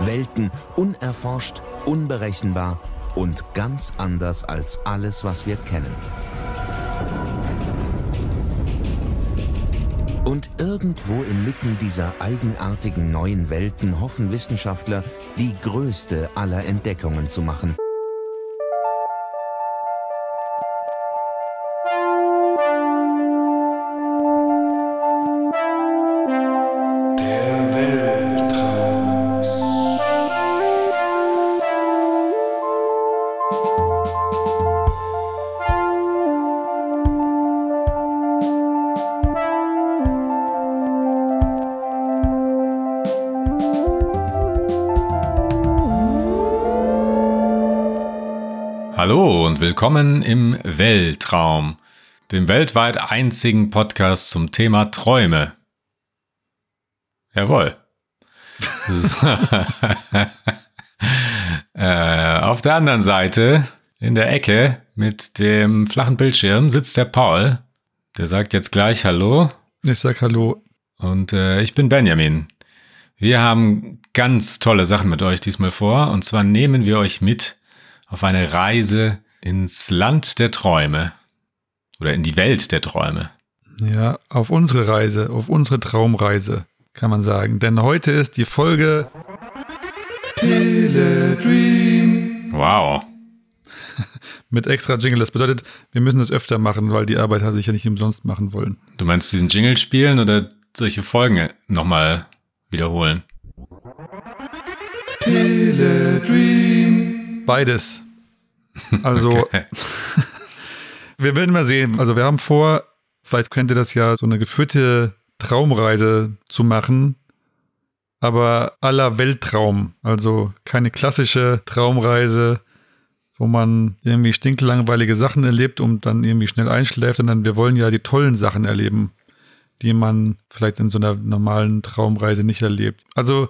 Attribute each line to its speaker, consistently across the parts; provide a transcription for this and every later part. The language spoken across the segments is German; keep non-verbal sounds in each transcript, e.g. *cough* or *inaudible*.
Speaker 1: Welten unerforscht, unberechenbar und ganz anders als alles, was wir kennen. Und irgendwo inmitten dieser eigenartigen neuen Welten hoffen Wissenschaftler, die größte aller Entdeckungen zu machen.
Speaker 2: Willkommen im Weltraum, dem weltweit einzigen Podcast zum Thema Träume. Jawohl. *laughs* äh, auf der anderen Seite, in der Ecke mit dem flachen Bildschirm, sitzt der Paul. Der sagt jetzt gleich Hallo.
Speaker 3: Ich sag Hallo.
Speaker 2: Und äh, ich bin Benjamin. Wir haben ganz tolle Sachen mit euch diesmal vor. Und zwar nehmen wir euch mit auf eine Reise ins Land der Träume oder in die Welt der Träume.
Speaker 3: Ja, auf unsere Reise, auf unsere Traumreise, kann man sagen. Denn heute ist die Folge Teledream.
Speaker 2: Wow. *laughs*
Speaker 3: Mit extra Jingle. Das bedeutet, wir müssen das öfter machen, weil die Arbeit hatte ich ja nicht umsonst machen wollen.
Speaker 2: Du meinst diesen Jingle spielen oder solche Folgen nochmal wiederholen?
Speaker 3: Teledream. Beides. *laughs* Also, okay. *laughs* wir werden mal sehen. Also, wir haben vor, vielleicht könnte das ja so eine geführte Traumreise zu machen, aber aller Weltraum. Also keine klassische Traumreise, wo man irgendwie stinklangweilige Sachen erlebt und dann irgendwie schnell einschläft, sondern wir wollen ja die tollen Sachen erleben, die man vielleicht in so einer normalen Traumreise nicht erlebt. Also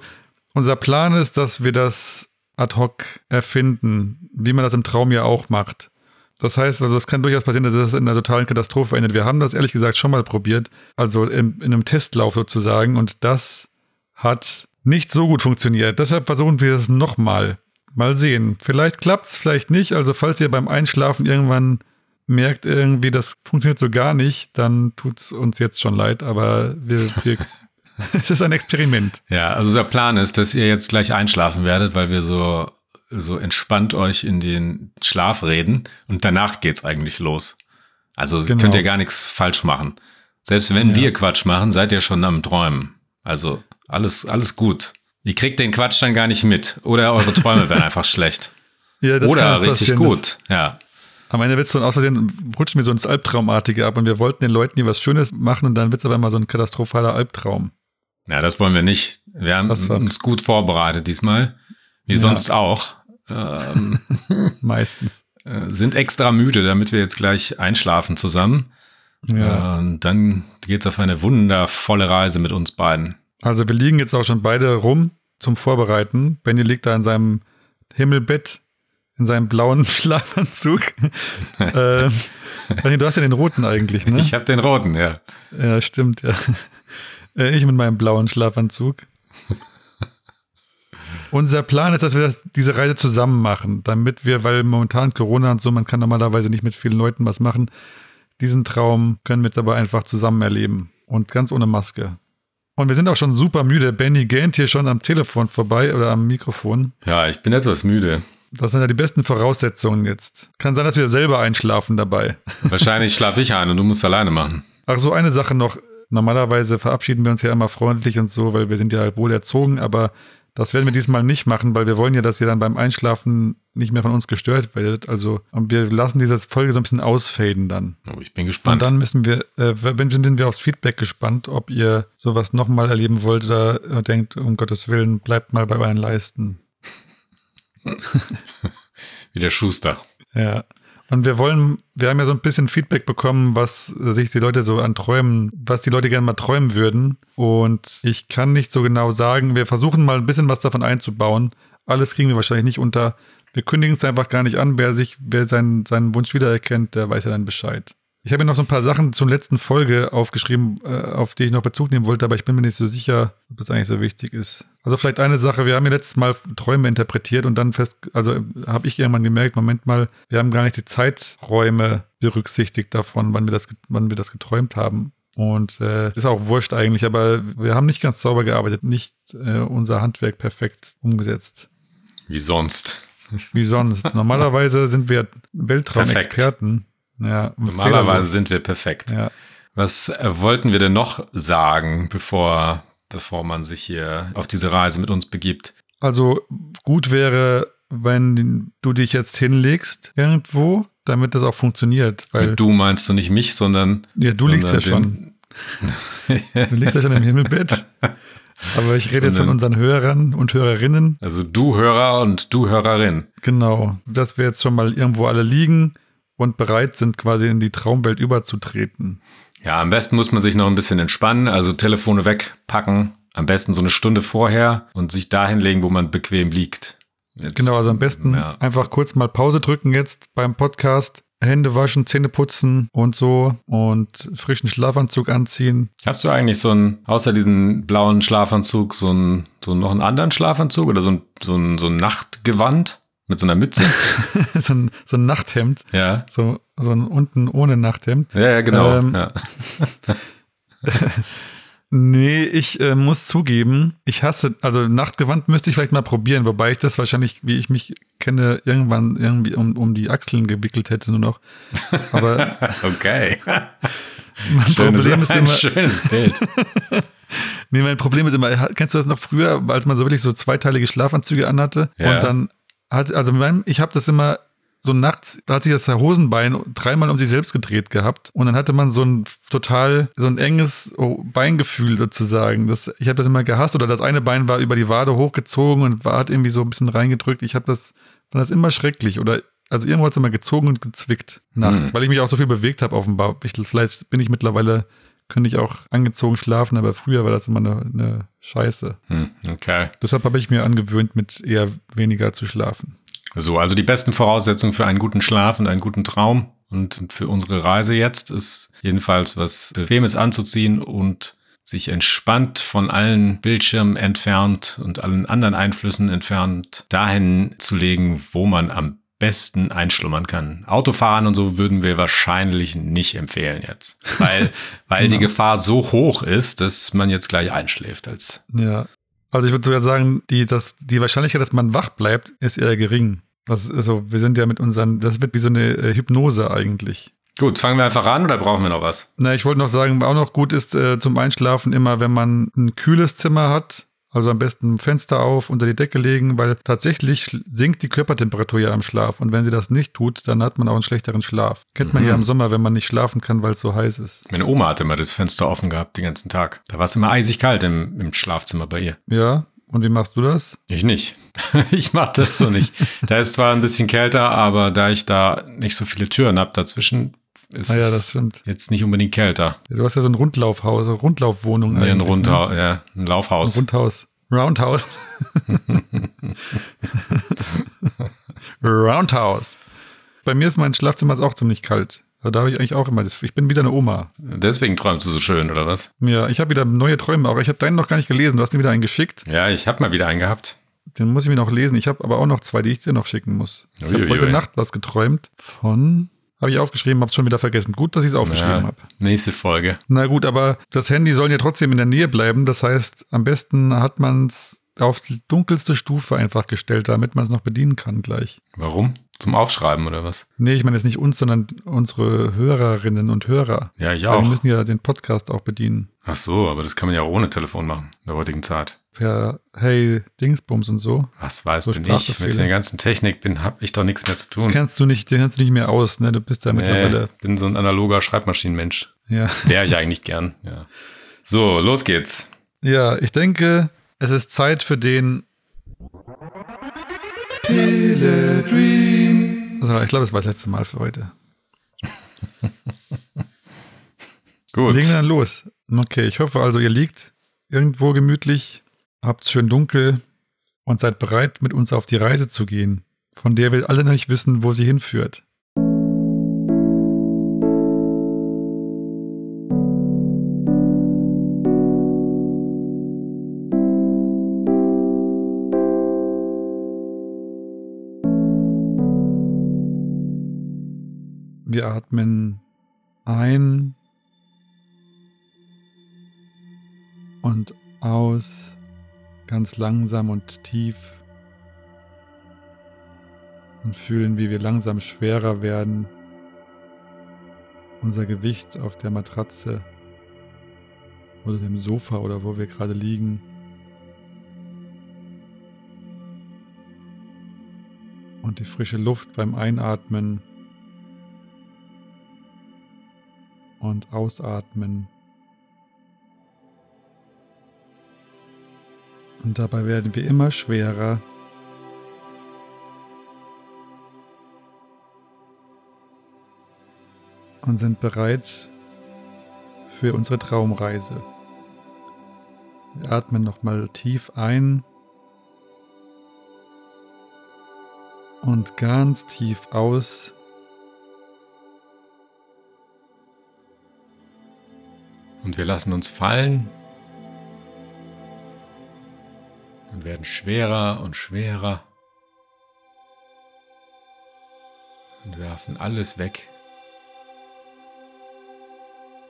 Speaker 3: unser Plan ist, dass wir das ad hoc erfinden, wie man das im Traum ja auch macht. Das heißt, also es kann durchaus passieren, dass es in einer totalen Katastrophe endet. Wir haben das ehrlich gesagt schon mal probiert, also in, in einem Testlauf sozusagen, und das hat nicht so gut funktioniert. Deshalb versuchen wir es nochmal. Mal sehen. Vielleicht klappt es, vielleicht nicht. Also falls ihr beim Einschlafen irgendwann merkt, irgendwie, das funktioniert so gar nicht, dann tut es uns jetzt schon leid, aber wir, wir *laughs* es ist ein Experiment.
Speaker 2: Ja, also der Plan ist, dass ihr jetzt gleich einschlafen werdet, weil wir so, so entspannt euch in den Schlaf reden und danach geht's eigentlich los. Also genau. könnt ihr gar nichts falsch machen. Selbst wenn ja. wir Quatsch machen, seid ihr schon am Träumen. Also alles, alles gut. Ihr kriegt den Quatsch dann gar nicht mit. Oder eure Träume werden *laughs* einfach schlecht. Ja, das Oder richtig gut, ja.
Speaker 3: Am Ende wird es dann aus Versehen, rutschen wir so ins Albtraumartige ab und wir wollten den Leuten hier was Schönes machen und dann wird es aber mal so ein katastrophaler Albtraum.
Speaker 2: Ja, das wollen wir nicht. Wir haben uns gut vorbereitet diesmal. Wie ja. sonst auch. Ähm, *laughs*
Speaker 3: Meistens.
Speaker 2: Äh, sind extra müde, damit wir jetzt gleich einschlafen zusammen. Ja. Und dann geht's auf eine wundervolle Reise mit uns beiden.
Speaker 3: Also wir liegen jetzt auch schon beide rum zum Vorbereiten. Benny liegt da in seinem Himmelbett, in seinem blauen *laughs* Schlafanzug. *laughs* äh, du hast ja den roten eigentlich, ne?
Speaker 2: Ich habe den roten, ja.
Speaker 3: Ja, stimmt, ja. Äh, ich mit meinem blauen Schlafanzug. *laughs* Unser Plan ist, dass wir das, diese Reise zusammen machen, damit wir, weil momentan Corona und so, man kann normalerweise nicht mit vielen Leuten was machen. Diesen Traum können wir jetzt aber einfach zusammen erleben und ganz ohne Maske. Und wir sind auch schon super müde. Benny gähnt hier schon am Telefon vorbei oder am Mikrofon.
Speaker 2: Ja, ich bin etwas müde.
Speaker 3: Das sind ja die besten Voraussetzungen jetzt. Kann sein, dass wir selber einschlafen dabei.
Speaker 2: Wahrscheinlich schlafe ich ein und du musst alleine machen.
Speaker 3: Ach so, eine Sache noch. Normalerweise verabschieden wir uns ja immer freundlich und so, weil wir sind ja wohl erzogen, aber das werden wir diesmal nicht machen, weil wir wollen ja, dass ihr dann beim Einschlafen nicht mehr von uns gestört werdet. Also wir lassen diese Folge so ein bisschen ausfaden dann.
Speaker 2: Oh, ich bin gespannt.
Speaker 3: Und dann müssen wir, äh, sind wir aufs Feedback gespannt, ob ihr sowas nochmal erleben wollt oder äh, denkt, um Gottes Willen, bleibt mal bei euren Leisten. *laughs*
Speaker 2: Wie der Schuster.
Speaker 3: Ja. Und wir wollen, wir haben ja so ein bisschen Feedback bekommen, was sich die Leute so an Träumen, was die Leute gerne mal träumen würden. Und ich kann nicht so genau sagen. Wir versuchen mal ein bisschen was davon einzubauen. Alles kriegen wir wahrscheinlich nicht unter. Wir kündigen es einfach gar nicht an. Wer sich, wer seinen, seinen Wunsch wiedererkennt, der weiß ja dann Bescheid. Ich habe mir noch so ein paar Sachen zur letzten Folge aufgeschrieben, äh, auf die ich noch Bezug nehmen wollte, aber ich bin mir nicht so sicher, ob das eigentlich so wichtig ist. Also vielleicht eine Sache, wir haben ja letztes Mal Träume interpretiert und dann fest, also habe ich irgendwann gemerkt, Moment mal, wir haben gar nicht die Zeiträume berücksichtigt davon, wann wir das, wann wir das geträumt haben. Und äh, ist auch wurscht eigentlich, aber wir haben nicht ganz sauber gearbeitet, nicht äh, unser Handwerk perfekt umgesetzt.
Speaker 2: Wie sonst.
Speaker 3: Wie sonst. *laughs* Normalerweise sind wir Weltraumexperten.
Speaker 2: Ja, Normalerweise fehlerlos. sind wir perfekt. Ja. Was wollten wir denn noch sagen, bevor, bevor man sich hier auf diese Reise mit uns begibt?
Speaker 3: Also gut wäre, wenn du dich jetzt hinlegst irgendwo, damit das auch funktioniert. Weil
Speaker 2: mit du meinst du nicht mich, sondern.
Speaker 3: Ja, du liegst ja schon. du liegst ja schon im Himmelbett. *laughs* Aber ich rede jetzt von unseren Hörern und Hörerinnen.
Speaker 2: Also du Hörer und du Hörerin.
Speaker 3: Genau, dass wir jetzt schon mal irgendwo alle liegen und bereit sind, quasi in die Traumwelt überzutreten.
Speaker 2: Ja, am besten muss man sich noch ein bisschen entspannen, also Telefone wegpacken, am besten so eine Stunde vorher und sich dahin legen, wo man bequem liegt.
Speaker 3: Jetzt, genau, also am besten ja. einfach kurz mal Pause drücken jetzt beim Podcast, Hände waschen, Zähne putzen und so und frischen Schlafanzug anziehen.
Speaker 2: Hast du eigentlich so einen, außer diesen blauen Schlafanzug, so einen, so noch einen anderen Schlafanzug oder so ein, so ein, so ein Nachtgewand? Mit so einer Mütze? *laughs*
Speaker 3: so, ein, so ein Nachthemd.
Speaker 2: Ja.
Speaker 3: So, so ein unten ohne Nachthemd.
Speaker 2: Ja, ja, genau. Ähm, ja. *laughs*
Speaker 3: nee, ich äh, muss zugeben, ich hasse, also Nachtgewand müsste ich vielleicht mal probieren, wobei ich das wahrscheinlich, wie ich mich kenne, irgendwann irgendwie um, um die Achseln gewickelt hätte nur noch. Aber. *laughs*
Speaker 2: okay. Mein schönes, Problem ist immer, schönes Bild.
Speaker 3: nee, mein Problem ist immer, kennst du das noch früher, als man so wirklich so zweiteilige Schlafanzüge anhatte ja. und dann hat, also ich habe das immer so nachts, da hat sich das Hosenbein dreimal um sich selbst gedreht gehabt und dann hatte man so ein total, so ein enges Beingefühl sozusagen. Das, ich habe das immer gehasst oder das eine Bein war über die Wade hochgezogen und war, hat irgendwie so ein bisschen reingedrückt. Ich habe das, fand das immer schrecklich oder also irgendwo hat es immer gezogen und gezwickt nachts, mhm. weil ich mich auch so viel bewegt habe offenbar. Ich, vielleicht bin ich mittlerweile könnte ich auch angezogen schlafen, aber früher war das immer eine, eine Scheiße.
Speaker 2: Hm, okay.
Speaker 3: Deshalb habe ich mir angewöhnt, mit eher weniger zu schlafen.
Speaker 2: So, also die besten Voraussetzungen für einen guten Schlaf und einen guten Traum und für unsere Reise jetzt ist jedenfalls was Bequemes anzuziehen und sich entspannt von allen Bildschirmen entfernt und allen anderen Einflüssen entfernt dahin zu legen, wo man am besten einschlummern kann. Autofahren und so würden wir wahrscheinlich nicht empfehlen jetzt, weil, *laughs* weil genau. die Gefahr so hoch ist, dass man jetzt gleich einschläft als.
Speaker 3: Ja. Also ich würde sogar sagen, die, das, die Wahrscheinlichkeit, dass man wach bleibt, ist eher gering. Das also wir sind ja mit unseren, das wird wie so eine äh, Hypnose eigentlich.
Speaker 2: Gut, fangen wir einfach an oder brauchen wir noch was?
Speaker 3: Na, ich wollte noch sagen, auch noch gut ist äh, zum Einschlafen immer, wenn man ein kühles Zimmer hat, also am besten Fenster auf, unter die Decke legen, weil tatsächlich sinkt die Körpertemperatur ja im Schlaf. Und wenn sie das nicht tut, dann hat man auch einen schlechteren Schlaf. Kennt man mhm. ja im Sommer, wenn man nicht schlafen kann, weil es so heiß ist.
Speaker 2: Meine Oma hatte immer das Fenster offen gehabt den ganzen Tag. Da war es immer eisig kalt im, im Schlafzimmer bei ihr.
Speaker 3: Ja, und wie machst du das?
Speaker 2: Ich nicht. *laughs* ich mach das so nicht. da ist zwar ein bisschen kälter, aber da ich da nicht so viele Türen habe dazwischen, ist ah ja, das stimmt. jetzt nicht unbedingt kälter.
Speaker 3: Du hast ja so ein Rundlaufhaus, eine Rundlaufwohnung.
Speaker 2: Nee, ein Rundhaus, ne? ja, ein Laufhaus.
Speaker 3: Ein Rundhaus. Roundhouse. *laughs* Roundhouse. Bei mir ist mein Schlafzimmer auch ziemlich kalt. Da habe ich eigentlich auch immer, ich bin wieder eine Oma.
Speaker 2: Deswegen träumst du so schön, oder was?
Speaker 3: Ja, ich habe wieder neue Träume, aber ich habe deinen noch gar nicht gelesen. Du hast mir wieder einen geschickt.
Speaker 2: Ja, ich habe mal wieder einen gehabt.
Speaker 3: Den muss ich mir noch lesen. Ich habe aber auch noch zwei, die ich dir noch schicken muss. Ich habe heute Nacht was geträumt von habe ich aufgeschrieben, habe es schon wieder vergessen. Gut, dass ich es aufgeschrieben ja, habe.
Speaker 2: Nächste Folge.
Speaker 3: Na gut, aber das Handy soll ja trotzdem in der Nähe bleiben. Das heißt, am besten hat man es auf die dunkelste Stufe einfach gestellt, damit man es noch bedienen kann gleich.
Speaker 2: Warum? Zum Aufschreiben oder was?
Speaker 3: Nee, ich meine jetzt nicht uns, sondern unsere Hörerinnen und Hörer.
Speaker 2: Ja, ich auch.
Speaker 3: wir müssen ja den Podcast auch bedienen.
Speaker 2: Ach so, aber das kann man ja auch ohne Telefon machen, in der heutigen Zeit.
Speaker 3: Per Hey Dingsbums und so.
Speaker 2: Was weiß so denn ich? Mit der ganzen Technik bin habe ich doch nichts mehr zu tun.
Speaker 3: Kennst du nicht, den kennst du nicht mehr aus, ne? Du bist da nee, mittlerweile.
Speaker 2: Ich bin so ein analoger Schreibmaschinenmensch.
Speaker 3: Ja.
Speaker 2: Wäre ich eigentlich gern, ja. So, los geht's.
Speaker 3: Ja, ich denke, es ist Zeit für den Teledream. Also, ich glaube, das war das letzte Mal für heute. *laughs*
Speaker 2: Gut.
Speaker 3: Legen wir dann los. Okay, ich hoffe also, ihr liegt irgendwo gemütlich, habt's schön dunkel und seid bereit, mit uns auf die Reise zu gehen, von der wir alle noch nicht wissen, wo sie hinführt. Wir atmen ein und aus ganz langsam und tief und fühlen, wie wir langsam schwerer werden. Unser Gewicht auf der Matratze oder dem Sofa oder wo wir gerade liegen. Und die frische Luft beim Einatmen und Ausatmen. Und dabei werden wir immer schwerer. Und sind bereit für unsere Traumreise. Wir atmen nochmal tief ein und ganz tief aus.
Speaker 2: Und wir lassen uns fallen werden schwerer und schwerer und werfen alles weg,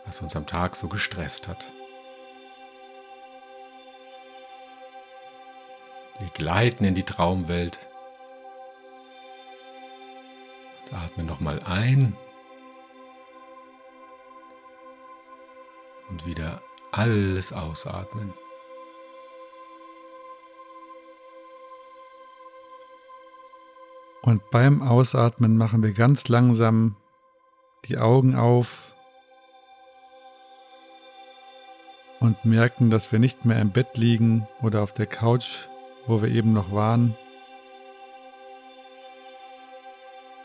Speaker 2: was uns am Tag so gestresst hat. Wir gleiten in die Traumwelt und atmen nochmal ein und wieder alles ausatmen.
Speaker 3: Und beim Ausatmen machen wir ganz langsam die Augen auf und merken, dass wir nicht mehr im Bett liegen oder auf der Couch, wo wir eben noch waren,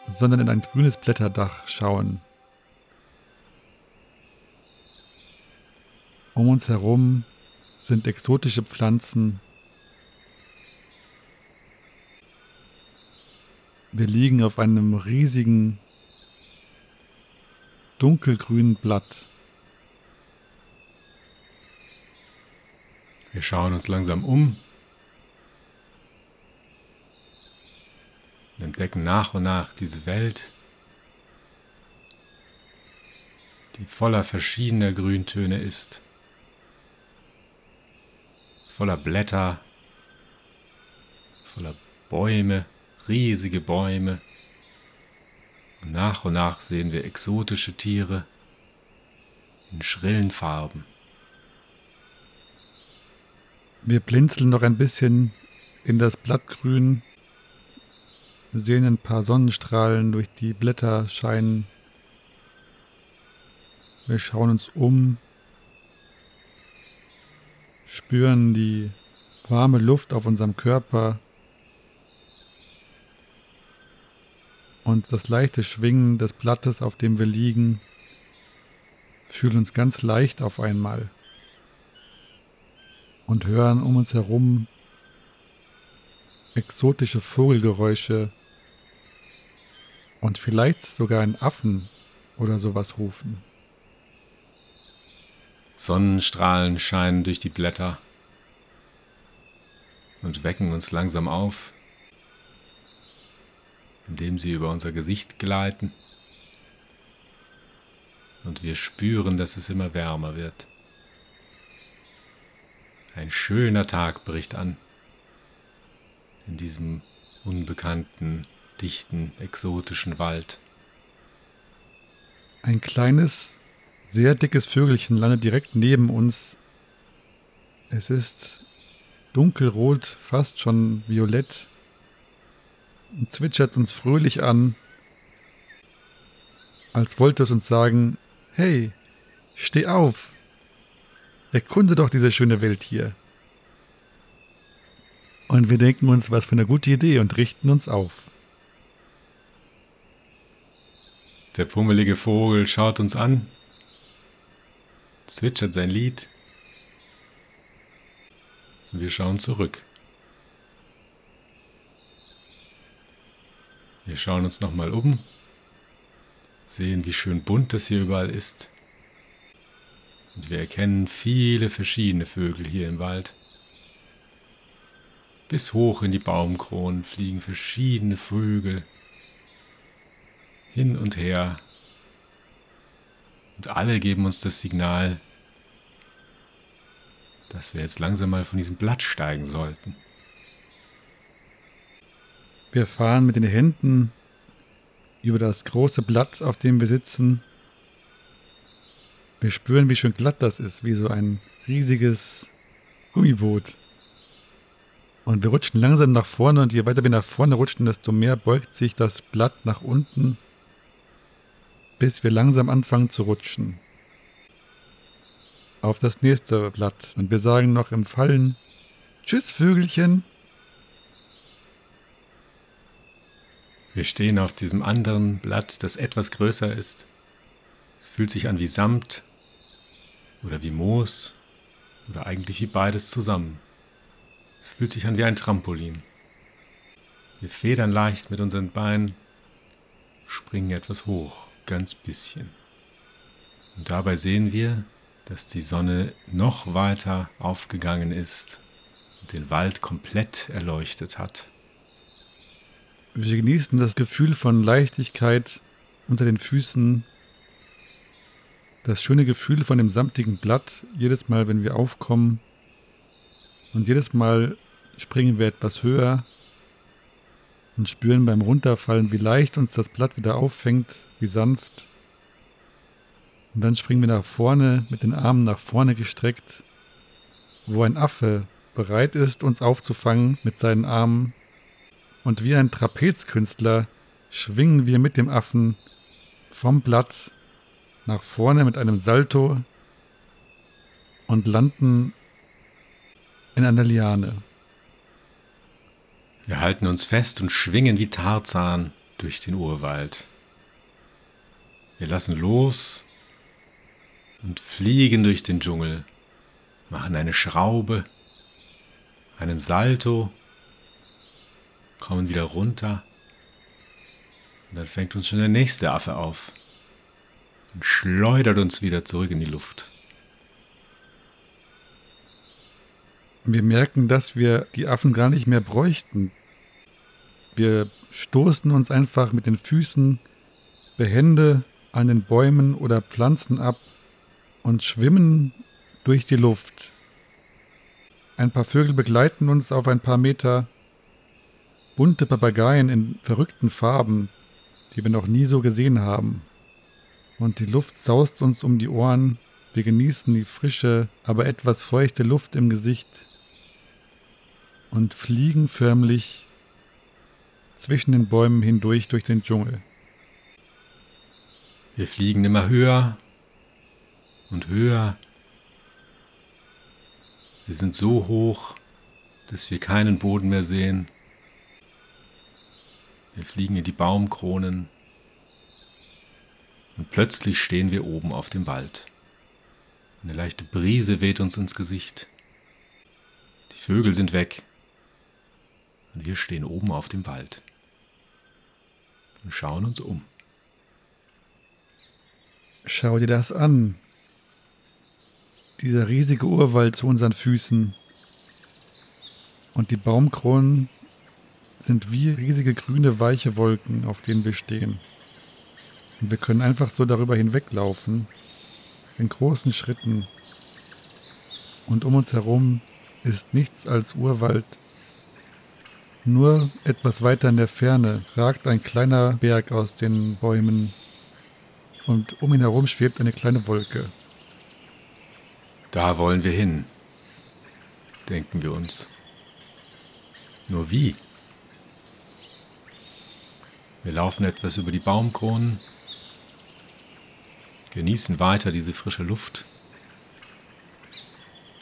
Speaker 3: sondern in ein grünes Blätterdach schauen. Um uns herum sind exotische Pflanzen Wir liegen auf einem riesigen dunkelgrünen Blatt.
Speaker 2: Wir schauen uns langsam um und entdecken nach und nach diese Welt, die voller verschiedener Grüntöne ist, voller Blätter, voller Bäume riesige Bäume. Und nach und nach sehen wir exotische Tiere in schrillen Farben.
Speaker 3: Wir blinzeln noch ein bisschen in das Blattgrün, sehen ein paar Sonnenstrahlen durch die Blätter scheinen. Wir schauen uns um, spüren die warme Luft auf unserem Körper und das leichte Schwingen des Blattes, auf dem wir liegen, fühlen uns ganz leicht auf einmal und hören um uns herum exotische Vogelgeräusche und vielleicht sogar einen Affen oder sowas rufen.
Speaker 2: Sonnenstrahlen scheinen durch die Blätter und wecken uns langsam auf indem sie über unser Gesicht gleiten und wir spüren, dass es immer wärmer wird. Ein schöner Tag bricht an in diesem unbekannten, dichten, exotischen Wald.
Speaker 3: Ein kleines, sehr dickes Vögelchen landet direkt neben uns. Es ist dunkelrot, fast schon violett und zwitschert uns fröhlich an, als wollte es uns sagen, hey, steh auf, erkunde doch diese schöne Welt hier. Und wir denken uns, was für eine gute Idee und richten uns auf.
Speaker 2: Der pummelige Vogel schaut uns an, zwitschert sein Lied wir schauen zurück. Wir schauen uns nochmal um, sehen, wie schön bunt das hier überall ist. Und wir erkennen viele verschiedene Vögel hier im Wald. Bis hoch in die Baumkronen fliegen verschiedene Vögel hin und her Und alle geben uns das Signal, dass wir jetzt langsam mal von diesem Blatt steigen sollten.
Speaker 3: Wir fahren mit den Händen über das große Blatt, auf dem wir sitzen. Wir spüren, wie schön glatt das ist, wie so ein riesiges Gummiboot. Und wir rutschen langsam nach vorne und je weiter wir nach vorne rutschen, desto mehr beugt sich das Blatt nach unten, bis wir langsam anfangen zu rutschen. Auf das nächste Blatt. Und wir sagen noch im Fallen Tschüss, Vögelchen.
Speaker 2: Wir stehen auf diesem anderen Blatt, das etwas größer ist. Es fühlt sich an wie Samt oder wie Moos oder eigentlich wie beides zusammen. Es fühlt sich an wie ein Trampolin. Wir federn leicht mit unseren Beinen, springen etwas hoch, ganz bisschen. Und dabei sehen wir, dass die Sonne noch weiter aufgegangen ist und den Wald komplett erleuchtet hat.
Speaker 3: Wir genießen das Gefühl von Leichtigkeit unter den Füßen, das schöne Gefühl von dem samtigen Blatt, jedes Mal, wenn wir aufkommen. Und jedes Mal springen wir etwas höher und spüren beim Runterfallen, wie leicht uns das Blatt wieder auffängt, wie sanft. Und dann springen wir nach vorne, mit den Armen nach vorne gestreckt, wo ein Affe bereit ist, uns aufzufangen mit seinen Armen und wie ein Trapezkünstler schwingen wir mit dem Affen vom Blatt nach vorne mit einem Salto und landen in einer Liane.
Speaker 2: Wir halten uns fest und schwingen wie Tarzan durch den Urwald. Wir lassen los und fliegen durch den Dschungel, machen eine Schraube, einen Salto kommen wieder runter. Und dann fängt uns schon der nächste Affe auf und schleudert uns wieder zurück in die Luft.
Speaker 3: Wir merken, dass wir die Affen gar nicht mehr bräuchten. Wir stoßen uns einfach mit den Füßen behende an den Bäumen oder Pflanzen ab und schwimmen durch die Luft. Ein paar Vögel begleiten uns auf ein paar Meter bunte Papageien in verrückten Farben, die wir noch nie so gesehen haben. Und die Luft saust uns um die Ohren, wir genießen die frische, aber etwas feuchte Luft im Gesicht und fliegen förmlich zwischen den Bäumen hindurch durch den Dschungel.
Speaker 2: Wir fliegen immer höher und höher. Wir sind so hoch, dass wir keinen Boden mehr sehen. Wir fliegen in die Baumkronen und plötzlich stehen wir oben auf dem Wald. Eine leichte Brise weht uns ins Gesicht. Die Vögel sind weg und wir stehen oben auf dem Wald und schauen uns um.
Speaker 3: Schau dir das an. Dieser riesige Urwald zu unseren Füßen und die Baumkronen sind wie riesige grüne weiche Wolken, auf denen wir stehen. Und wir können einfach so darüber hinweglaufen, in großen Schritten. Und um uns herum ist nichts als Urwald. Nur etwas weiter in der Ferne ragt ein kleiner Berg aus den Bäumen und um ihn herum schwebt eine kleine Wolke.
Speaker 2: Da wollen wir hin, denken wir uns. Nur wie? Wir laufen etwas über die Baumkronen, genießen weiter diese frische Luft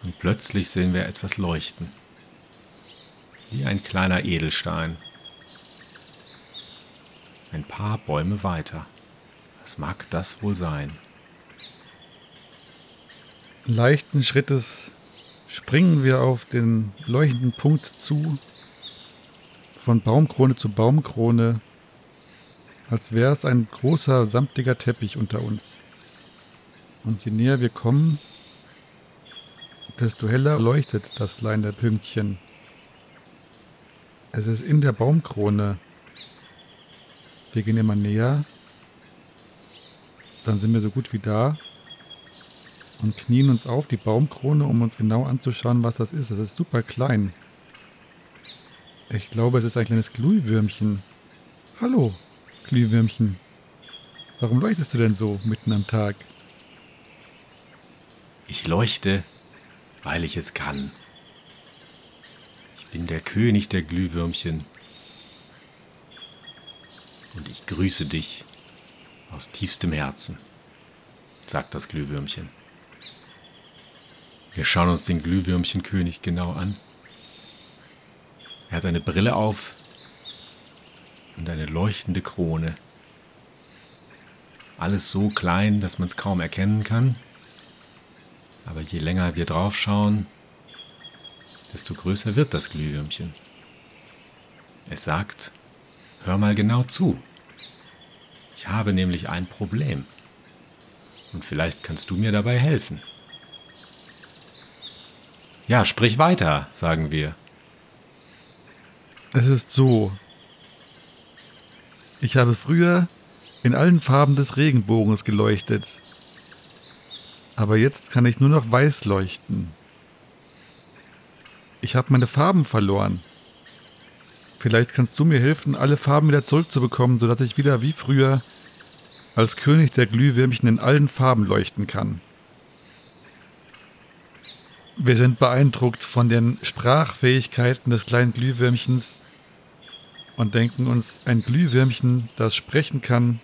Speaker 2: und plötzlich sehen wir etwas leuchten, wie ein kleiner Edelstein. Ein paar Bäume weiter. Was mag das wohl sein?
Speaker 3: Leichten Schrittes springen wir auf den leuchtenden Punkt zu, von Baumkrone zu Baumkrone als wäre es ein großer samtiger Teppich unter uns. Und je näher wir kommen, desto heller leuchtet das kleine Pünktchen. Es ist in der Baumkrone. Wir gehen immer näher. Dann sind wir so gut wie da. und knien uns auf die Baumkrone, um uns genau anzuschauen, was das ist. Es ist super klein. Ich glaube, es ist ein kleines Glühwürmchen. Hallo, Glühwürmchen. Warum leuchtest du denn so mitten am Tag?
Speaker 2: Ich leuchte, weil ich es kann. Ich bin der König der Glühwürmchen. Und ich grüße dich aus tiefstem Herzen, sagt das Glühwürmchen. Wir schauen uns den Glühwürmchenkönig genau an. Er hat eine Brille auf und eine leuchtende Krone. Alles so klein, dass man es kaum erkennen kann. Aber je länger wir drauf schauen, desto größer wird das Glühwürmchen. Es sagt, hör mal genau zu. Ich habe nämlich ein Problem. Und vielleicht kannst du mir dabei helfen. Ja, sprich weiter, sagen wir.
Speaker 3: Es ist so. Ich habe früher in allen Farben des Regenbogens geleuchtet. Aber jetzt kann ich nur noch weiß leuchten. Ich habe meine Farben verloren. Vielleicht kannst du mir helfen, alle Farben wieder zurückzubekommen, sodass ich wieder wie früher als König der Glühwürmchen in allen Farben leuchten kann. Wir sind beeindruckt von den Sprachfähigkeiten des kleinen Glühwürmchens und denken uns, ein Glühwürmchen, das sprechen kann,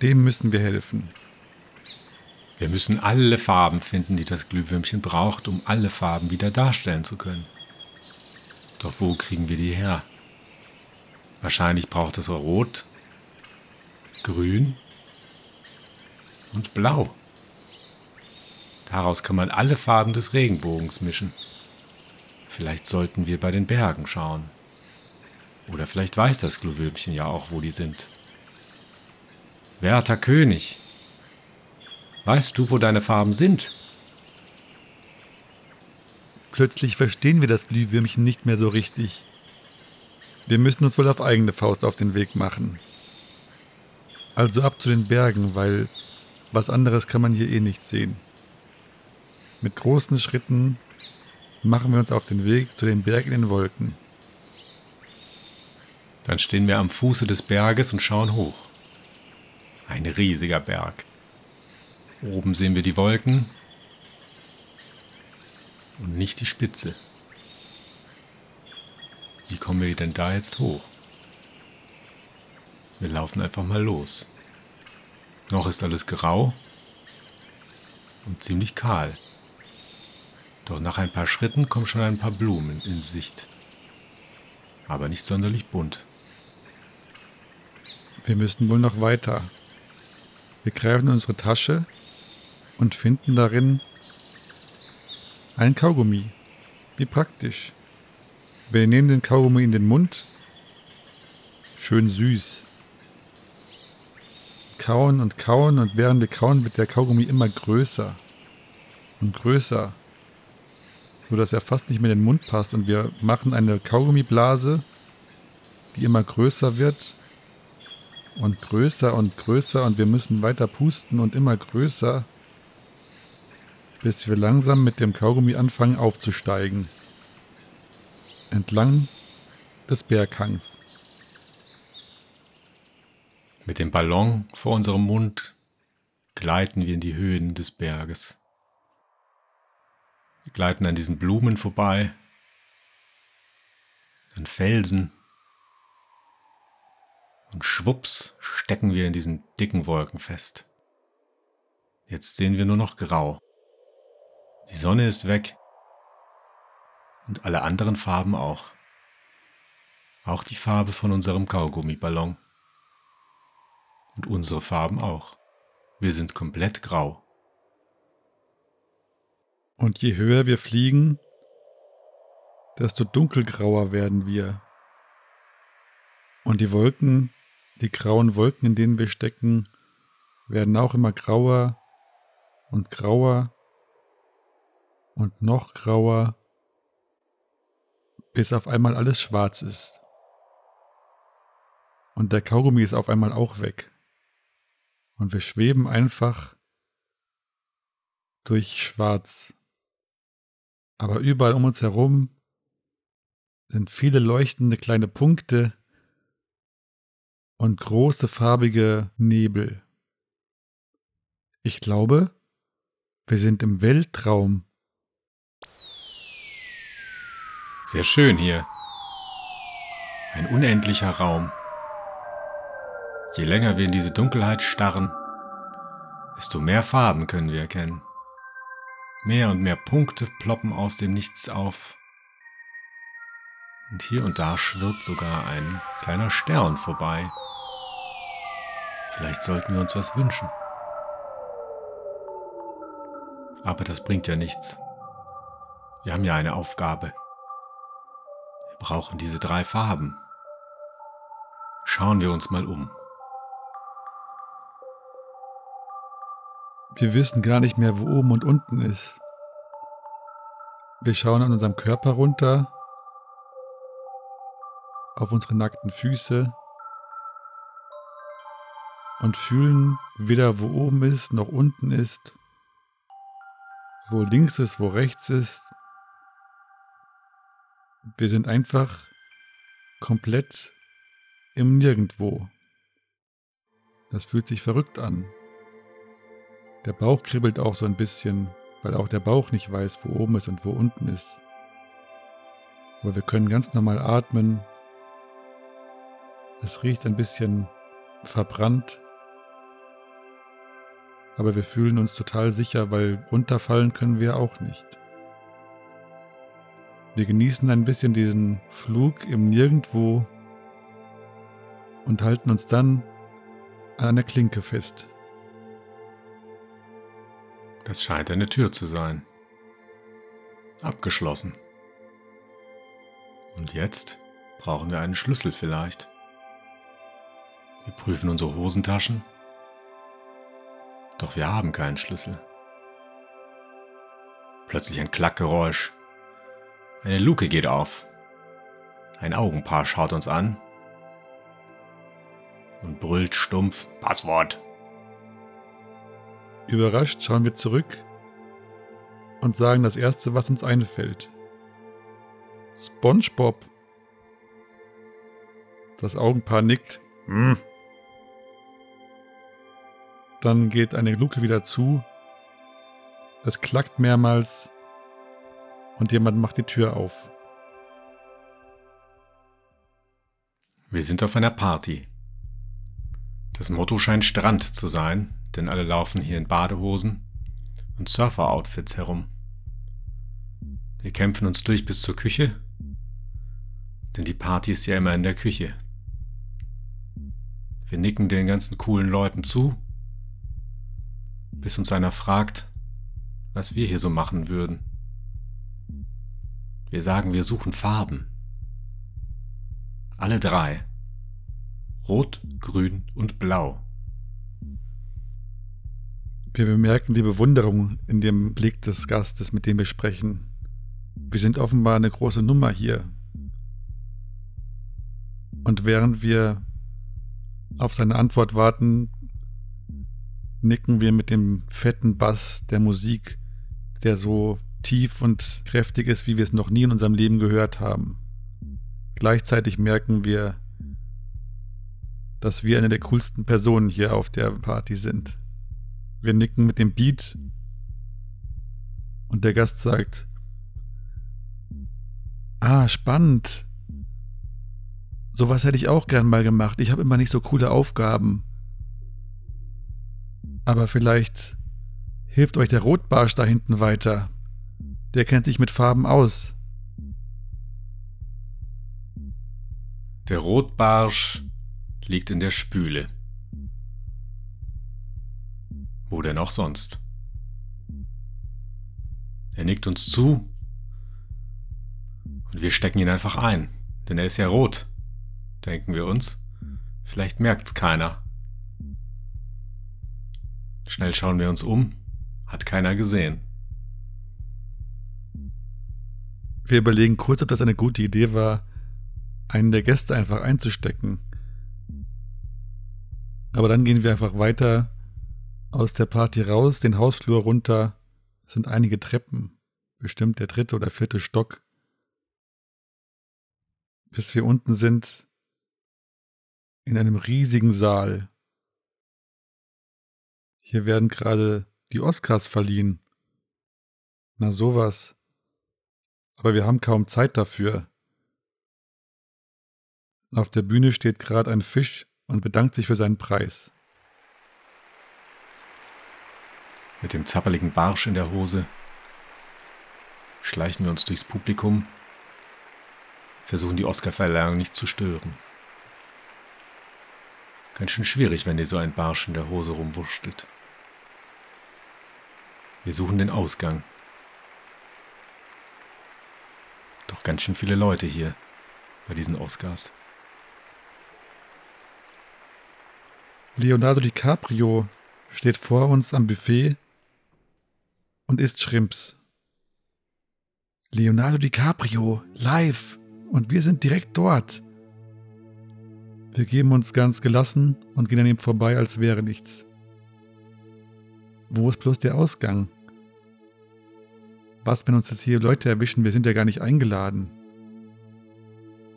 Speaker 3: dem müssen wir helfen.
Speaker 2: Wir müssen alle Farben finden, die das Glühwürmchen braucht, um alle Farben wieder darstellen zu können. Doch wo kriegen wir die her? Wahrscheinlich braucht es Rot, Grün und Blau. Daraus kann man alle Farben des Regenbogens mischen. Vielleicht sollten wir bei den Bergen schauen. Oder vielleicht weiß das Glühwürmchen ja auch, wo die sind. Werter König, weißt du, wo deine Farben sind?
Speaker 3: Plötzlich verstehen wir das Glühwürmchen nicht mehr so richtig. Wir müssen uns wohl auf eigene Faust auf den Weg machen. Also ab zu den Bergen, weil was anderes kann man hier eh nicht sehen. Mit großen Schritten machen wir uns auf den Weg zu den Bergen in den Wolken.
Speaker 2: Dann stehen wir am Fuße des Berges und schauen hoch. Ein riesiger Berg. Oben sehen wir die Wolken und nicht die Spitze. Wie kommen wir denn da jetzt hoch? Wir laufen einfach mal los. Noch ist alles grau und ziemlich kahl. Doch nach ein paar Schritten kommen schon ein paar Blumen in Sicht. Aber nicht sonderlich bunt.
Speaker 3: Wir müssen wohl noch weiter. Wir greifen in unsere Tasche und finden darin ein Kaugummi. Wie praktisch. Wir nehmen den Kaugummi in den Mund. Schön süß. Kauen und kauen und während wir kauen wird der Kaugummi immer größer und größer sodass er fast nicht mehr in den Mund passt. Und wir machen eine Kaugummiblase, die immer größer wird und größer und größer und wir müssen weiter pusten und immer größer, bis wir langsam mit dem Kaugummi anfangen aufzusteigen. Entlang des Berghangs.
Speaker 2: Mit dem Ballon vor unserem Mund gleiten wir in die Höhen des Berges. Wir gleiten an diesen Blumen vorbei, an Felsen. Und schwupps stecken wir in diesen dicken Wolken fest. Jetzt sehen wir nur noch grau. Die Sonne ist weg und alle anderen Farben auch. Auch die Farbe von unserem Kaugummiballon. Und unsere Farben auch. Wir sind komplett grau.
Speaker 3: Und je höher wir fliegen, desto dunkelgrauer werden wir. Und die Wolken, die grauen Wolken, in denen wir stecken, werden auch immer grauer und grauer und noch grauer, bis auf einmal alles schwarz ist. Und der Kaugummi ist auf einmal auch weg. Und wir schweben einfach durch Schwarz. Aber überall um uns herum sind viele leuchtende kleine Punkte und große farbige Nebel. Ich glaube, wir sind im Weltraum.
Speaker 2: Sehr schön hier. Ein unendlicher Raum. Je länger wir in diese Dunkelheit starren, desto mehr Farben können wir erkennen. Mehr und mehr Punkte ploppen aus dem Nichts auf. Und hier und da schwirrt sogar ein kleiner Stern vorbei. Vielleicht sollten wir uns was wünschen. Aber das bringt ja nichts. Wir haben ja eine Aufgabe. Wir brauchen diese drei Farben. Schauen wir uns mal um.
Speaker 3: Wir wissen gar nicht mehr, wo oben und unten ist. Wir schauen an unserem Körper runter, auf unsere nackten Füße und fühlen weder wo oben ist noch unten ist, wo links ist, wo rechts ist. Wir sind einfach komplett im Nirgendwo. Das fühlt sich verrückt an. Der Bauch kribbelt auch so ein bisschen, weil auch der Bauch nicht weiß, wo oben ist und wo unten ist. Aber wir können ganz normal atmen. Es riecht ein bisschen verbrannt. Aber wir fühlen uns total sicher, weil runterfallen können wir auch nicht. Wir genießen ein bisschen diesen Flug im Nirgendwo und halten uns dann an einer Klinke fest.
Speaker 2: Das scheint eine Tür zu sein. Abgeschlossen. Und jetzt brauchen wir einen Schlüssel vielleicht. Wir prüfen unsere Hosentaschen. Doch wir haben keinen Schlüssel. Plötzlich ein Klackgeräusch. Eine Luke geht auf. Ein Augenpaar schaut uns an und brüllt stumpf Passwort.
Speaker 3: Überrascht schauen wir zurück und sagen das Erste, was uns einfällt. SpongeBob. Das Augenpaar nickt. Hm. Dann geht eine Luke wieder zu. Es klackt mehrmals und jemand macht die Tür auf.
Speaker 2: Wir sind auf einer Party. Das Motto scheint Strand zu sein, denn alle laufen hier in Badehosen und Surfer-Outfits herum. Wir kämpfen uns durch bis zur Küche, denn die Party ist ja immer in der Küche. Wir nicken den ganzen coolen Leuten zu, bis uns einer fragt, was wir hier so machen würden. Wir sagen, wir suchen Farben. Alle drei. Rot, Grün und Blau.
Speaker 3: Wir bemerken die Bewunderung in dem Blick des Gastes, mit dem wir sprechen. Wir sind offenbar eine große Nummer hier. Und während wir auf seine Antwort warten, nicken wir mit dem fetten Bass der Musik, der so tief und kräftig ist, wie wir es noch nie in unserem Leben gehört haben. Gleichzeitig merken wir, dass wir eine der coolsten Personen hier auf der Party sind. Wir nicken mit dem Beat und der Gast sagt, ah, spannend. Sowas hätte ich auch gern mal gemacht. Ich habe immer nicht so coole Aufgaben. Aber vielleicht hilft euch der Rotbarsch da hinten weiter. Der kennt sich mit Farben aus.
Speaker 2: Der Rotbarsch liegt in der Spüle. Wo denn auch sonst? Er nickt uns zu und wir stecken ihn einfach ein, denn er ist ja rot, denken wir uns. Vielleicht merkt's keiner. Schnell schauen wir uns um, hat keiner gesehen.
Speaker 3: Wir überlegen kurz, ob das eine gute Idee war, einen der Gäste einfach einzustecken. Aber dann gehen wir einfach weiter aus der Party raus, den Hausflur runter sind einige Treppen, bestimmt der dritte oder vierte Stock. Bis wir unten sind in einem riesigen Saal. Hier werden gerade die Oscars verliehen. Na sowas. Aber wir haben kaum Zeit dafür. Auf der Bühne steht gerade ein Fisch und bedankt sich für seinen Preis.
Speaker 2: Mit dem zappeligen Barsch in der Hose schleichen wir uns durchs Publikum, versuchen die Oscarverleihung nicht zu stören. Ganz schön schwierig, wenn dir so ein Barsch in der Hose rumwurschtelt. Wir suchen den Ausgang. Doch ganz schön viele Leute hier bei diesen Oscars.
Speaker 3: Leonardo DiCaprio steht vor uns am Buffet und isst Shrimps. Leonardo DiCaprio, live. Und wir sind direkt dort. Wir geben uns ganz gelassen und gehen an ihm vorbei, als wäre nichts. Wo ist bloß der Ausgang? Was, wenn uns jetzt hier Leute erwischen? Wir sind ja gar nicht eingeladen.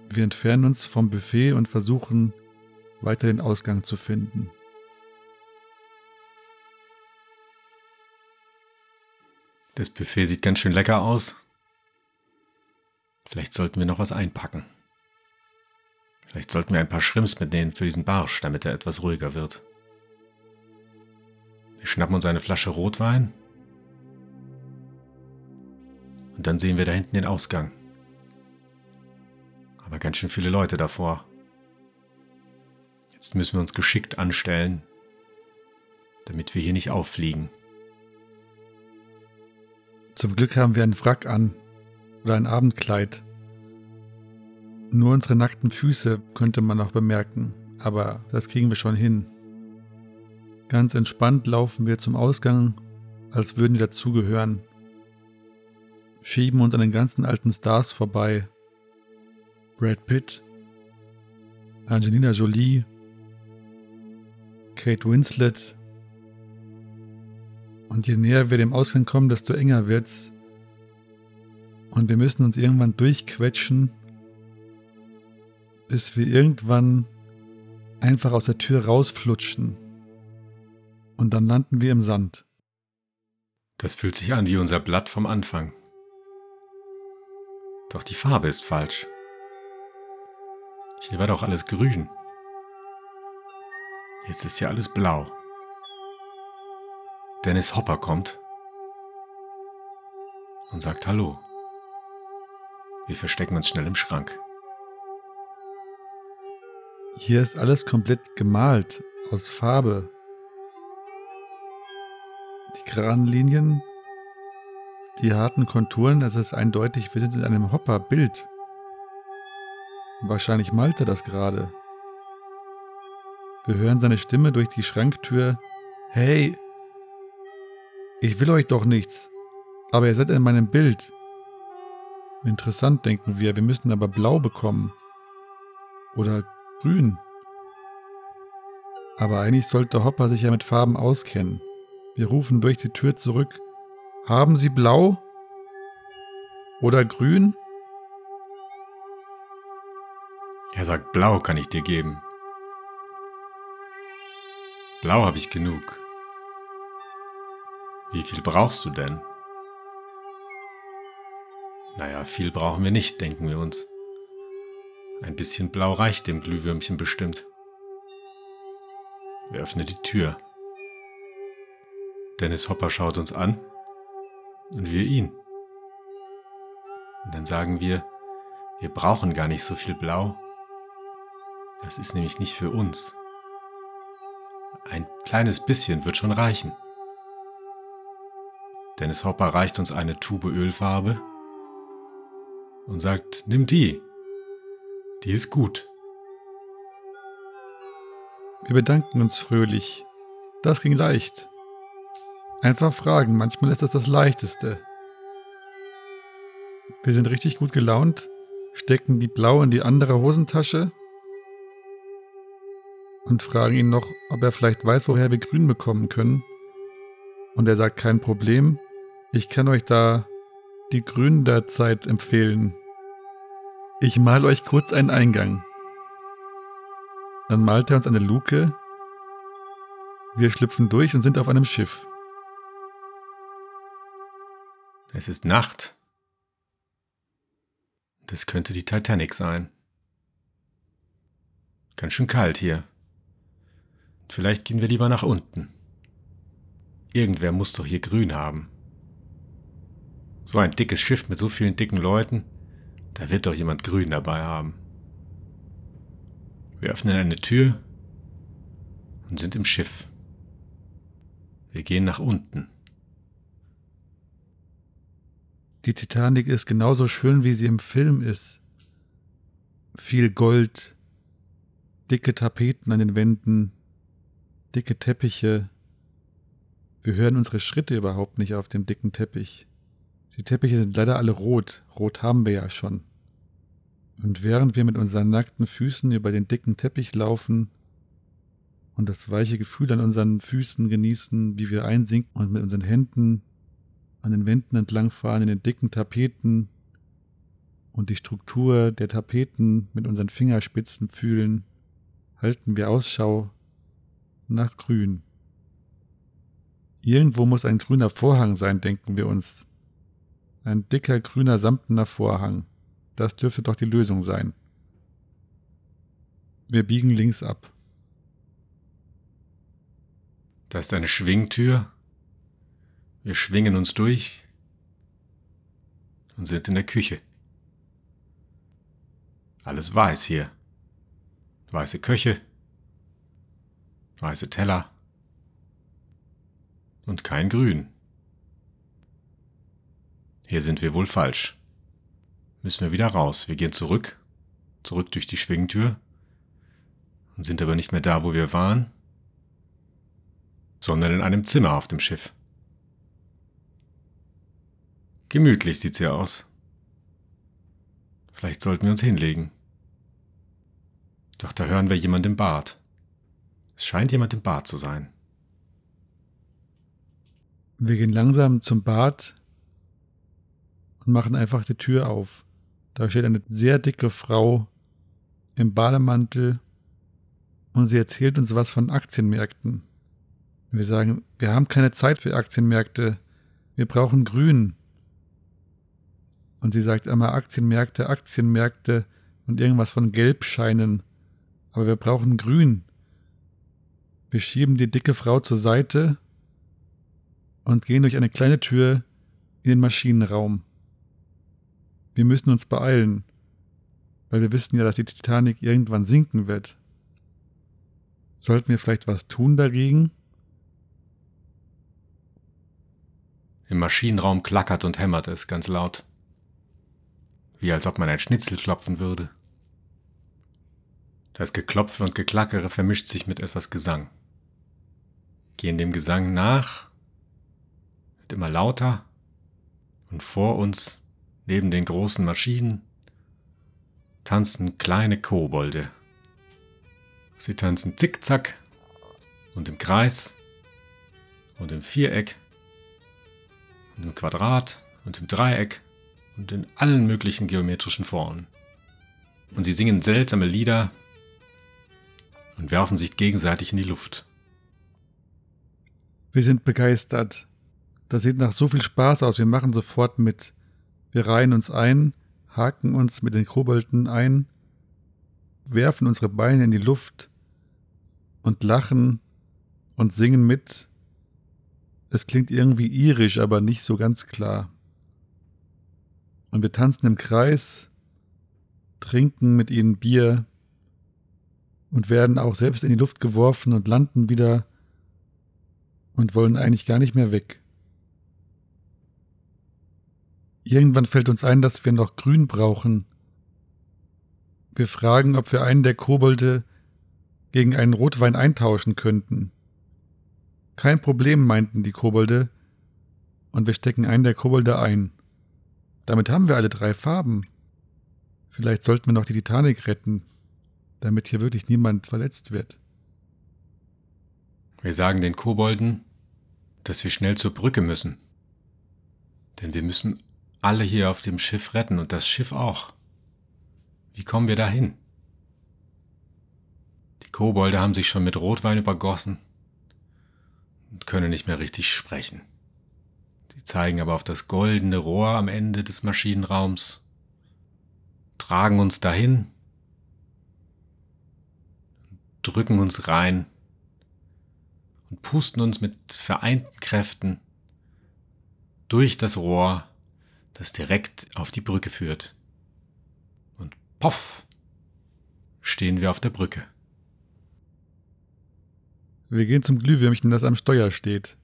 Speaker 3: Wir entfernen uns vom Buffet und versuchen weiter den Ausgang zu finden.
Speaker 2: Das Buffet sieht ganz schön lecker aus. Vielleicht sollten wir noch was einpacken. Vielleicht sollten wir ein paar Schrimps mitnehmen für diesen Barsch, damit er etwas ruhiger wird. Wir schnappen uns eine Flasche Rotwein. Und dann sehen wir da hinten den Ausgang. Aber ganz schön viele Leute davor. Jetzt müssen wir uns geschickt anstellen, damit wir hier nicht auffliegen.
Speaker 3: Zum Glück haben wir einen Wrack an oder ein Abendkleid. Nur unsere nackten Füße könnte man noch bemerken, aber das kriegen wir schon hin. Ganz entspannt laufen wir zum Ausgang, als würden wir dazugehören. Schieben uns an den ganzen alten Stars vorbei. Brad Pitt, Angelina Jolie, Kate Winslet, und je näher wir dem Ausgang kommen, desto enger wird's. Und wir müssen uns irgendwann durchquetschen, bis wir irgendwann einfach aus der Tür rausflutschen. Und dann landen wir im Sand.
Speaker 2: Das fühlt sich an wie unser Blatt vom Anfang. Doch die Farbe ist falsch. Hier war doch alles grün. Jetzt ist hier alles blau. Dennis Hopper kommt und sagt Hallo. Wir verstecken uns schnell im Schrank.
Speaker 3: Hier ist alles komplett gemalt aus Farbe. Die geraden Linien, die harten Konturen, es ist eindeutig, wir sind in einem Hopper-Bild. Wahrscheinlich malte das gerade. Wir hören seine Stimme durch die Schranktür. Hey, ich will euch doch nichts, aber ihr seid in meinem Bild. Interessant, denken wir, wir müssten aber blau bekommen. Oder grün. Aber eigentlich sollte Hopper sich ja mit Farben auskennen. Wir rufen durch die Tür zurück. Haben Sie blau? Oder grün?
Speaker 2: Er sagt, blau kann ich dir geben. Blau habe ich genug. Wie viel brauchst du denn? Naja, viel brauchen wir nicht, denken wir uns. Ein bisschen Blau reicht dem Glühwürmchen bestimmt. Wir öffnen die Tür. Dennis Hopper schaut uns an und wir ihn. Und dann sagen wir, wir brauchen gar nicht so viel Blau. Das ist nämlich nicht für uns. Ein kleines bisschen wird schon reichen. Dennis Hopper reicht uns eine Tube Ölfarbe und sagt, nimm die. Die ist gut.
Speaker 3: Wir bedanken uns fröhlich. Das ging leicht. Einfach fragen, manchmal ist das das Leichteste. Wir sind richtig gut gelaunt, stecken die blau in die andere Hosentasche und fragen ihn noch, ob er vielleicht weiß, woher wir grün bekommen können. Und er sagt kein Problem, Ich kann euch da die Gründerzeit empfehlen. Ich mal euch kurz einen Eingang. Dann malt er uns eine Luke. Wir schlüpfen durch und sind auf einem Schiff.
Speaker 2: Es ist Nacht. Das könnte die Titanic sein. Ganz schön kalt hier. Vielleicht gehen wir lieber nach unten. Irgendwer muss doch hier grün haben. So ein dickes Schiff mit so vielen dicken Leuten, da wird doch jemand grün dabei haben. Wir öffnen eine Tür und sind im Schiff. Wir gehen nach unten.
Speaker 3: Die Titanic ist genauso schön, wie sie im Film ist. Viel Gold, dicke Tapeten an den Wänden, dicke Teppiche. Wir hören unsere Schritte überhaupt nicht auf dem dicken Teppich. Die Teppiche sind leider alle rot. Rot haben wir ja schon. Und während wir mit unseren nackten Füßen über den dicken Teppich laufen und das weiche Gefühl an unseren Füßen genießen, wie wir einsinken und mit unseren Händen an den Wänden entlangfahren in den dicken Tapeten und die Struktur der Tapeten mit unseren Fingerspitzen fühlen, halten wir Ausschau nach Grün. Irgendwo muss ein grüner Vorhang sein, denken wir uns. Ein dicker grüner samtener Vorhang. Das dürfte doch die Lösung sein. Wir biegen links ab.
Speaker 2: Da ist eine Schwingtür. Wir schwingen uns durch und sind in der Küche. Alles weiß hier. Weiße Köche, weiße Teller und kein Grün. Hier sind wir wohl falsch. Müssen wir wieder raus. Wir gehen zurück, zurück durch die Schwingtür und sind aber nicht mehr da, wo wir waren, sondern in einem Zimmer auf dem Schiff. Gemütlich sieht's hier aus. Vielleicht sollten wir uns hinlegen. Doch da hören wir jemand im Bad. Es scheint jemand im Bad zu sein.
Speaker 3: Wir gehen langsam zum Bad und machen einfach die Tür auf. Da steht eine sehr dicke Frau im Bademantel und sie erzählt uns was von Aktienmärkten. Wir sagen, wir haben keine Zeit für Aktienmärkte. Wir brauchen Grün. Und sie sagt immer Aktienmärkte, Aktienmärkte und irgendwas von Gelbscheinen. Aber wir brauchen Grün. Wir schieben die dicke Frau zur Seite und gehen durch eine kleine Tür in den Maschinenraum. Wir müssen uns beeilen, weil wir wissen ja, dass die Titanic irgendwann sinken wird. Sollten wir vielleicht was tun dagegen?
Speaker 2: Im Maschinenraum klackert und hämmert es ganz laut. Wie als ob man ein Schnitzel klopfen würde. Das Geklopfe und Geklackere vermischt sich mit etwas Gesang. Gehen dem Gesang nach, wird immer lauter und vor uns Neben den großen Maschinen tanzen kleine Kobolde. Sie tanzen zickzack und im Kreis und im Viereck und im Quadrat und im Dreieck und in allen möglichen geometrischen Formen. Und sie singen seltsame Lieder und werfen sich gegenseitig in die Luft.
Speaker 3: Wir sind begeistert. Das sieht nach so viel Spaß aus. Wir machen sofort mit. Wir reihen uns ein, haken uns mit den Kobolden ein, werfen unsere Beine in die Luft und lachen und singen mit. Es klingt irgendwie irisch, aber nicht so ganz klar. Und wir tanzen im Kreis, trinken mit ihnen Bier und werden auch selbst in die Luft geworfen und landen wieder und wollen eigentlich gar nicht mehr weg. Irgendwann fällt uns ein, dass wir noch Grün brauchen. Wir fragen, ob wir einen der Kobolde gegen einen Rotwein eintauschen könnten. Kein Problem, meinten die Kobolde, und wir stecken einen der Kobolde ein. Damit haben wir alle drei Farben. Vielleicht sollten wir noch die Titanic retten, damit hier wirklich niemand verletzt wird.
Speaker 2: Wir sagen den Kobolden, dass wir schnell zur Brücke müssen. Denn wir müssen alle hier auf dem Schiff retten und das Schiff auch. Wie kommen wir dahin? Die Kobolde haben sich schon mit Rotwein übergossen und können nicht mehr richtig sprechen. Zeigen aber auf das goldene Rohr am Ende des Maschinenraums, tragen uns dahin, drücken uns rein und pusten uns mit vereinten Kräften durch das Rohr, das direkt auf die Brücke führt. Und poff, stehen wir auf der Brücke.
Speaker 3: Wir gehen zum Glühwürmchen, das am Steuer steht.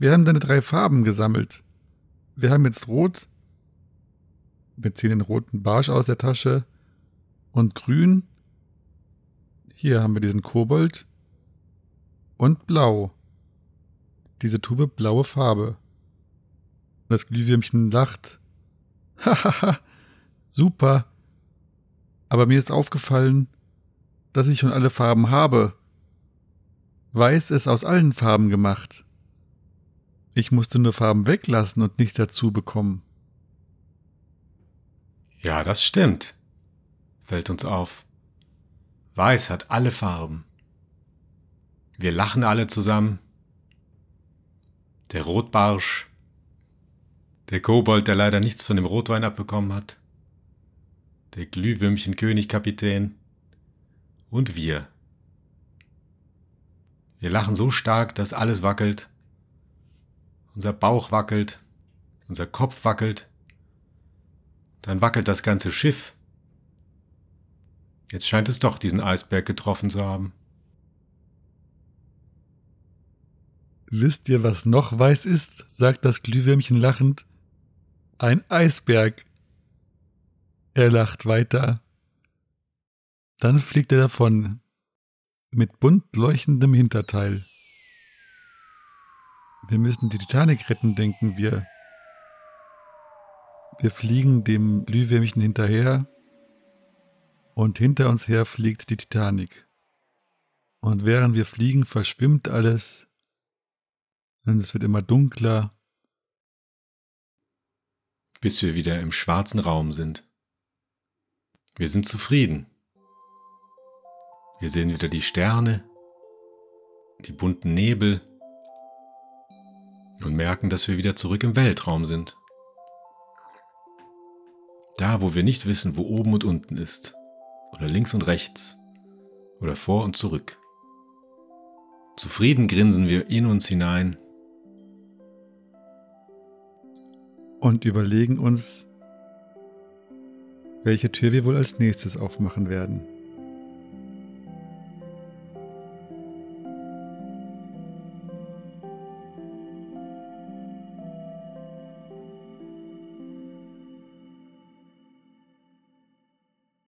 Speaker 3: Wir haben deine drei Farben gesammelt. Wir haben jetzt Rot. Wir ziehen den roten Barsch aus der Tasche. Und Grün. Hier haben wir diesen Kobold. Und Blau. Diese Tube blaue Farbe. Das Glühwürmchen lacht. Hahaha, *laughs* super. Aber mir ist aufgefallen, dass ich schon alle Farben habe. Weiß ist aus allen Farben gemacht. Ich musste nur Farben weglassen und nicht dazu bekommen.
Speaker 2: Ja, das stimmt. Fällt uns auf. Weiß hat alle Farben. Wir lachen alle zusammen. Der Rotbarsch. Der Kobold, der leider nichts von dem Rotwein abbekommen hat. Der Glühwürmchen-König-Kapitän. Und wir. Wir lachen so stark, dass alles wackelt. Unser Bauch wackelt, unser Kopf wackelt. Dann wackelt das ganze Schiff. Jetzt scheint es doch diesen Eisberg getroffen zu haben.
Speaker 3: Wisst ihr, was noch weiß ist? sagt das Glühwürmchen lachend. Ein Eisberg. Er lacht weiter. Dann fliegt er davon, mit bunt leuchtendem Hinterteil. Wir müssen die Titanic retten, denken wir. Wir fliegen dem Glühwürmchen hinterher und hinter uns her fliegt die Titanic. Und während wir fliegen, verschwimmt alles und es wird immer dunkler.
Speaker 2: Bis wir wieder im schwarzen Raum sind. Wir sind zufrieden. Wir sehen wieder die Sterne, die bunten Nebel und merken, dass wir wieder zurück im Weltraum sind. Da, wo wir nicht wissen, wo oben und unten ist, oder links und rechts, oder vor und zurück. Zufrieden grinsen wir in uns hinein
Speaker 3: und überlegen uns, welche Tür wir wohl als nächstes aufmachen werden.